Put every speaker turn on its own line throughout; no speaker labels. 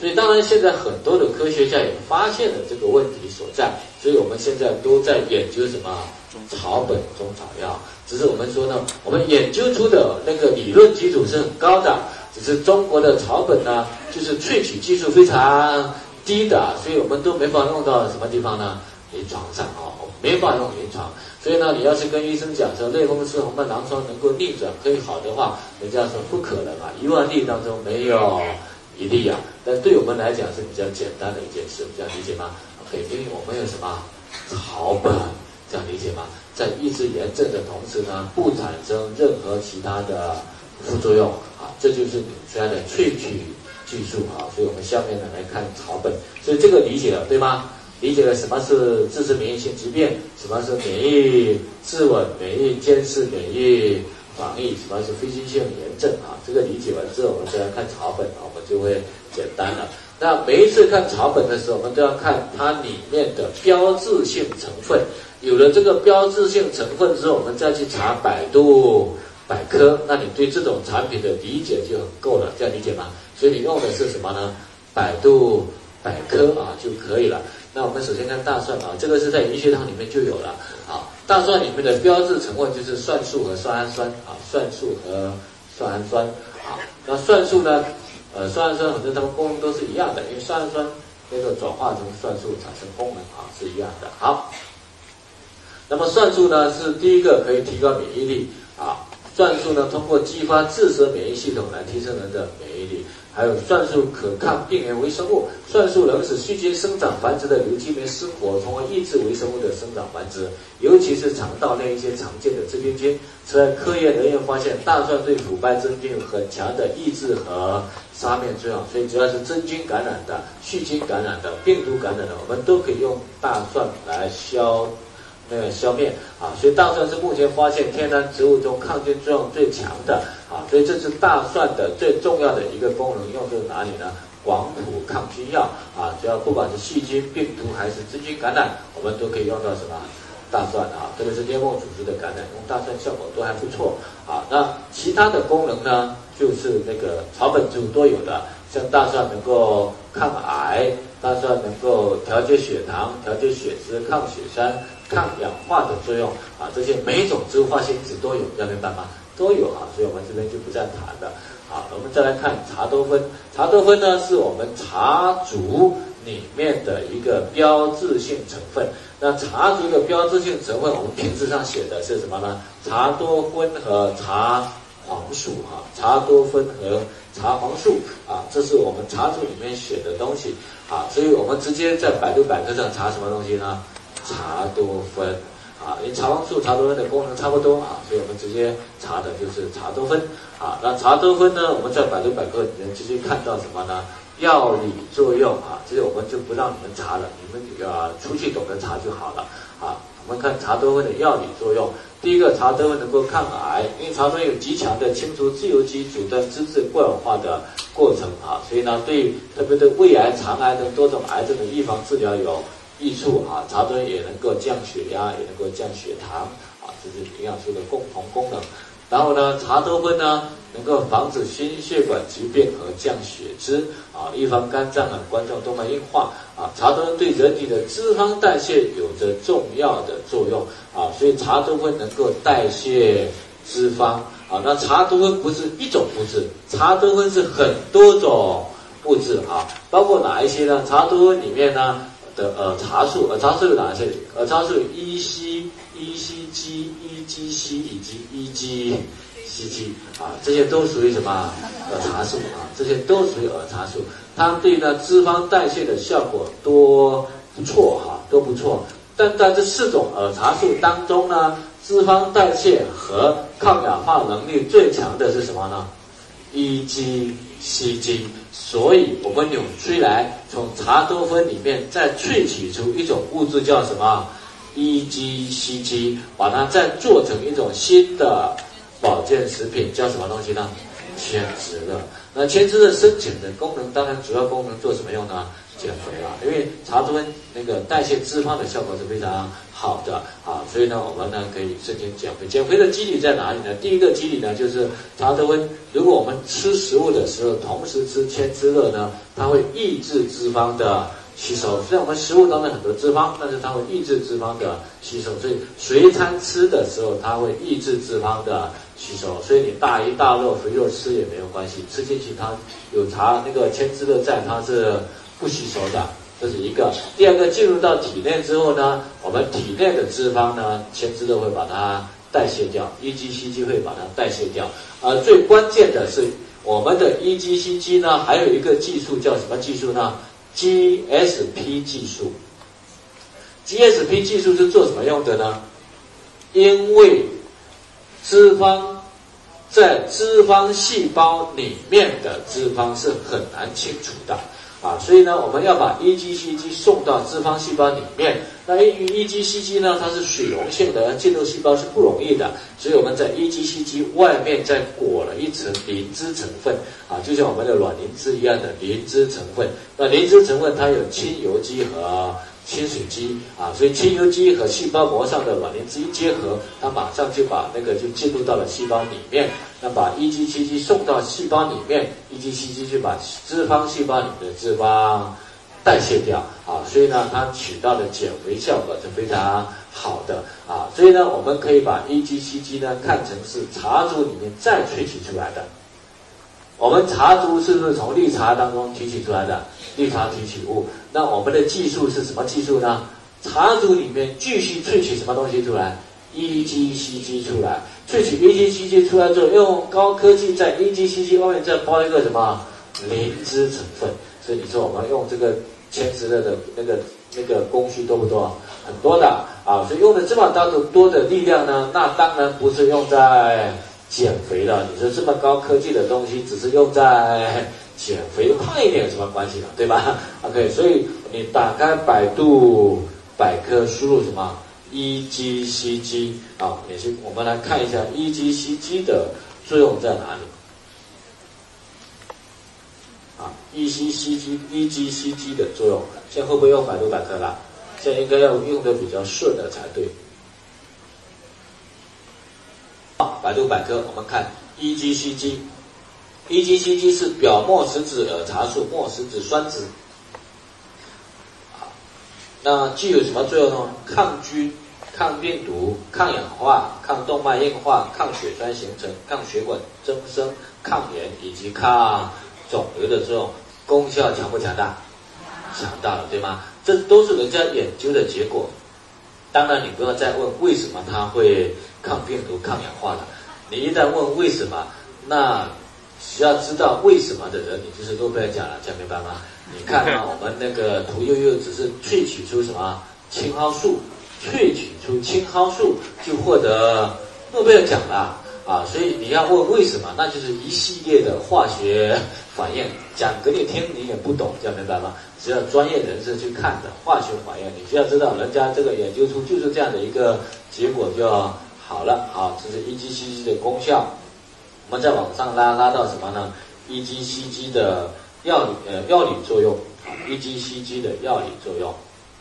所以当然现在很多的科学家也发现了这个问题所在，所以我们现在都在研究什么草本中草药。只是我们说呢，我们研究出的那个理论基础是很高的，只是中国的草本呢，就是萃取技术非常低的，所以我们都没法用到什么地方呢？临床上啊，没法用临床。所以呢，你要是跟医生讲说类风湿红斑狼疮能够逆转可以好的话，人家说不可能啊，一万例当中没有一例啊。但对我们来讲是比较简单的一件事，这样理解吗？OK，因为我们有什么草本，这样理解吗？在抑制炎症的同时呢，不产生任何其他的副作用啊，这就是纽崔莱的萃取技术啊。所以我们下面呢来看草本，所以这个理解了对吗？理解了什么是自身免疫性疾病，什么是免疫自稳、免疫监视、免疫防疫，什么是非侵性炎症啊？这个理解完之后，我们再来看草本啊，我们就会简单了。那每一次看草本的时候，我们都要看它里面的标志性成分。有了这个标志性成分之后，我们再去查百度百科，那你对这种产品的理解就很够了，这样理解吗？所以你用的是什么呢？百度百科啊就可以了。那我们首先看大蒜啊，这个是在医学堂里面就有了啊。大蒜里面的标志成分就是蒜素和蒜氨酸啊，蒜素和蒜氨酸啊。那蒜素呢，呃，蒜氨酸很多它们功能都是一样的，因为蒜氨酸那个转化成蒜素产生功能啊是一样的。好。那么蒜素呢是第一个可以提高免疫力啊，蒜素呢通过激发自身免疫系统来提升人的免疫力，还有蒜素可抗病原微生物，蒜素能使细菌生长繁殖的瘤基酶失活，从而抑制微生物的生长繁殖，尤其是肠道内一些常见的致病菌。此外，科研人员发现大蒜对腐败真菌有很强的抑制和杀灭作用，所以只要是真菌感染的、细菌感染的、病毒感染的，我们都可以用大蒜来消。那个消灭啊，所以大蒜是目前发现天然植物中抗菌作用最强的啊，所以这是大蒜的最重要的一个功能，用在哪里呢？广谱抗菌药啊，只要不管是细菌、病毒还是真菌感染，我们都可以用到什么大蒜啊，特别是黏膜组织的感染，用大蒜效果都还不错啊。那其他的功能呢，就是那个草本植物都有的，像大蒜能够抗癌，大蒜能够调节血糖、调节血脂、抗血栓。抗氧化的作用啊，这些每一种植物化学因子都有，要明白吗？都有啊，所以我们这边就不再谈了。好，我们再来看茶多酚。茶多酚呢，是我们茶竹里面的一个标志性成分。那茶竹的标志性成分，我们瓶子上写的是什么呢？茶多酚和茶黄素啊，茶多酚和茶黄素啊，这是我们茶竹里面写的东西啊，所以我们直接在百度百科上查什么东西呢？茶多酚啊，因为茶黄素、茶多酚的功能差不多啊，所以我们直接查的就是茶多酚啊。那茶多酚呢，我们在百度百科里面直接看到什么呢？药理作用啊，这些我们就不让你们查了，你们啊出去懂得查就好了啊。我们看茶多酚的药理作用，第一个，茶多酚能够抗癌，因为茶多酚有极强的清除自由基、阻断脂质过氧化的过程啊，所以呢，对特别对胃癌、肠癌等多种癌症的预防治疗有。益处啊，茶多酚也能够降血压，也能够降血糖啊，这是营养素的共同功能。然后呢，茶多酚呢能够防止心血管疾病和降血脂啊，预防肝脏啊、冠状动脉硬化啊。茶多酚对人体的脂肪代谢有着重要的作用啊，所以茶多酚能够代谢脂肪啊。那茶多酚不是一种物质，茶多酚是很多种物质啊，包括哪一些呢？茶多酚里面呢？的呃茶素，呃茶素有哪些？呃茶素有 E C E C G E G C 以及 E G C G 啊，这些都属于什么？呃茶素啊，这些都属于耳茶素。它对呢脂肪代谢的效果都不错哈，都不错。但在这四种耳茶素当中呢，脂肪代谢和抗氧化能力最强的是什么呢？E G C G。所以，我们纽崔莱从茶多酚里面再萃取出一种物质，叫什么？EGCG，把它再做成一种新的保健食品，叫什么东西呢？天职乐。那千滋的深浅的功能，当然主要功能做什么用呢？减肥啊，因为茶多酚那个代谢脂肪的效果是非常好的啊，所以呢，我们呢可以申请减肥。减肥的机理在哪里呢？第一个机理呢，就是茶多酚，如果我们吃食物的时候同时吃千滋乐呢，它会抑制脂肪的吸收。虽然我们食物当中很多脂肪，但是它会抑制脂肪的吸收，所以随餐吃的时候，它会抑制脂肪的吸收。所以你大鱼大肉、肥肉吃也没有关系，吃进去它有茶那个千滋乐在，它是。不吸收的，这是一个。第二个，进入到体内之后呢，我们体内的脂肪呢，前肢都会把它代谢掉，EGCG 会把它代谢掉。而最关键的是，我们的 EGCG 呢，还有一个技术叫什么技术呢？GSP 技术。GSP 技术是做什么用的呢？因为脂肪在脂肪细胞里面的脂肪是很难清除的。啊，所以呢，我们要把 EGCG 送到脂肪细胞里面。那由于 EGCG 呢，它是水溶性的，进入细胞是不容易的，所以我们在 EGCG 外面再裹了一层磷脂成分，啊，就像我们的卵磷脂一样的磷脂成分。那磷脂成分它有亲油基和。亲水基啊，所以亲油基和细胞膜上的卵磷脂一结合，它马上就把那个就进入到了细胞里面，那把 EGCG 送到细胞里面，EGCG 就把脂肪细胞里面的脂肪代谢掉啊，所以呢，它起到的减肥效果是非常好的啊，所以呢，我们可以把 EGCG 呢看成是茶组里面再萃取出来的。我们茶珠是不是从绿茶当中提取出来的？绿茶提取物。那我们的技术是什么技术呢？茶珠里面继续萃取什么东西出来？EGCG 出来。萃取 EGCG 出来之后，用高科技在 EGCG 外面再包一个什么磷脂成分。所以你说我们用这个千石乐的那个那个工序多不多？很多的啊。所以用的这么大的多的力量呢，那当然不是用在。减肥了，你说这么高科技的东西，只是用在减肥胖一点有什么关系呢？对吧？OK，所以你打开百度百科，输入什么 EGCG 啊？也是我们来看一下 EGCG 的作用在哪里啊？EGCG EGCG 的作用，现在会不会用百度百科了？现在应该要用的比较顺的才对。百度百科，我们看 EGCG，EGCG 是表末食子儿茶素末食子酸酯，那具有什么作用呢？抗菌、抗病毒、抗氧化、抗动脉硬化、抗血栓形成、抗血管增生、抗炎以及抗肿瘤的作用，功效强不强大？强大了，对吗？这都是人家研究的结果。当然，你不要再问为什么它会抗病毒、抗氧化了。你一旦问为什么，那需要知道为什么的人，你就是诺贝尔奖了，讲明白吗？你看啊，我们那个屠呦呦只是萃取出什么青蒿素，萃取出青蒿素就获得诺贝尔奖了啊！所以你要问为什么，那就是一系列的化学反应，讲给你听你也不懂，这样明白吗？只要专业人士去看的化学反应，你需要知道人家这个研究出就是这样的一个结果就好了。好，这是 EGCG 的功效。我们再往上拉，拉到什么呢？EGCG 的药理呃药理作用，EGCG 的药理作用。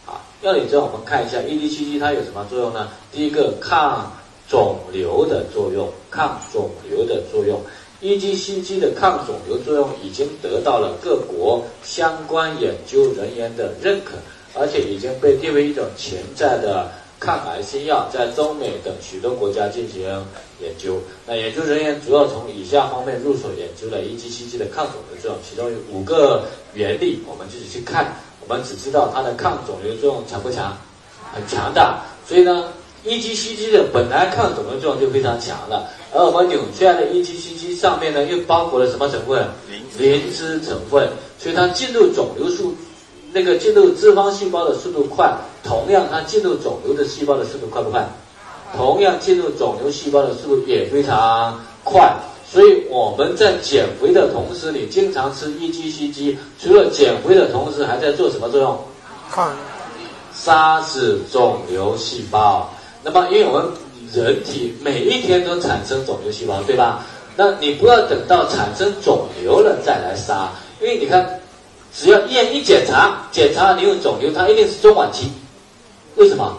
啊，药理作用我们看一下，EGCG 它有什么作用呢？第一个抗肿瘤的作用，抗肿瘤的作用。EGCG 的抗肿瘤作用已经得到了各国相关研究人员的认可，而且已经被列为一种潜在的抗癌新药，在中美等许多国家进行研究。那研究人员主要从以下方面入手研究了 EGCG 的抗肿瘤作用，其中有五个原理，我们自己去看。我们只知道它的抗肿瘤作用强不强？很强大。所以呢，EGCG 的本来抗肿瘤作用就非常强了。而我们纽崔莱的 EGCG 上面呢，又包裹了什么成分？磷脂成分，所以它进入肿瘤速，那个进入脂肪细胞的速度快。同样，它进入肿瘤的细胞的速度快不快？同样，进入肿瘤细胞的速度也非常快。所以我们在减肥的同时，你经常吃 EGCG，除了减肥的同时，还在做什么作用？
抗，
杀死肿瘤细胞。那么，因为我们人体每一天都产生肿瘤细胞，对吧？那你不要等到产生肿瘤了再来杀，因为你看。只要医院一检查，检查你有肿瘤，它一定是中晚期。为什么？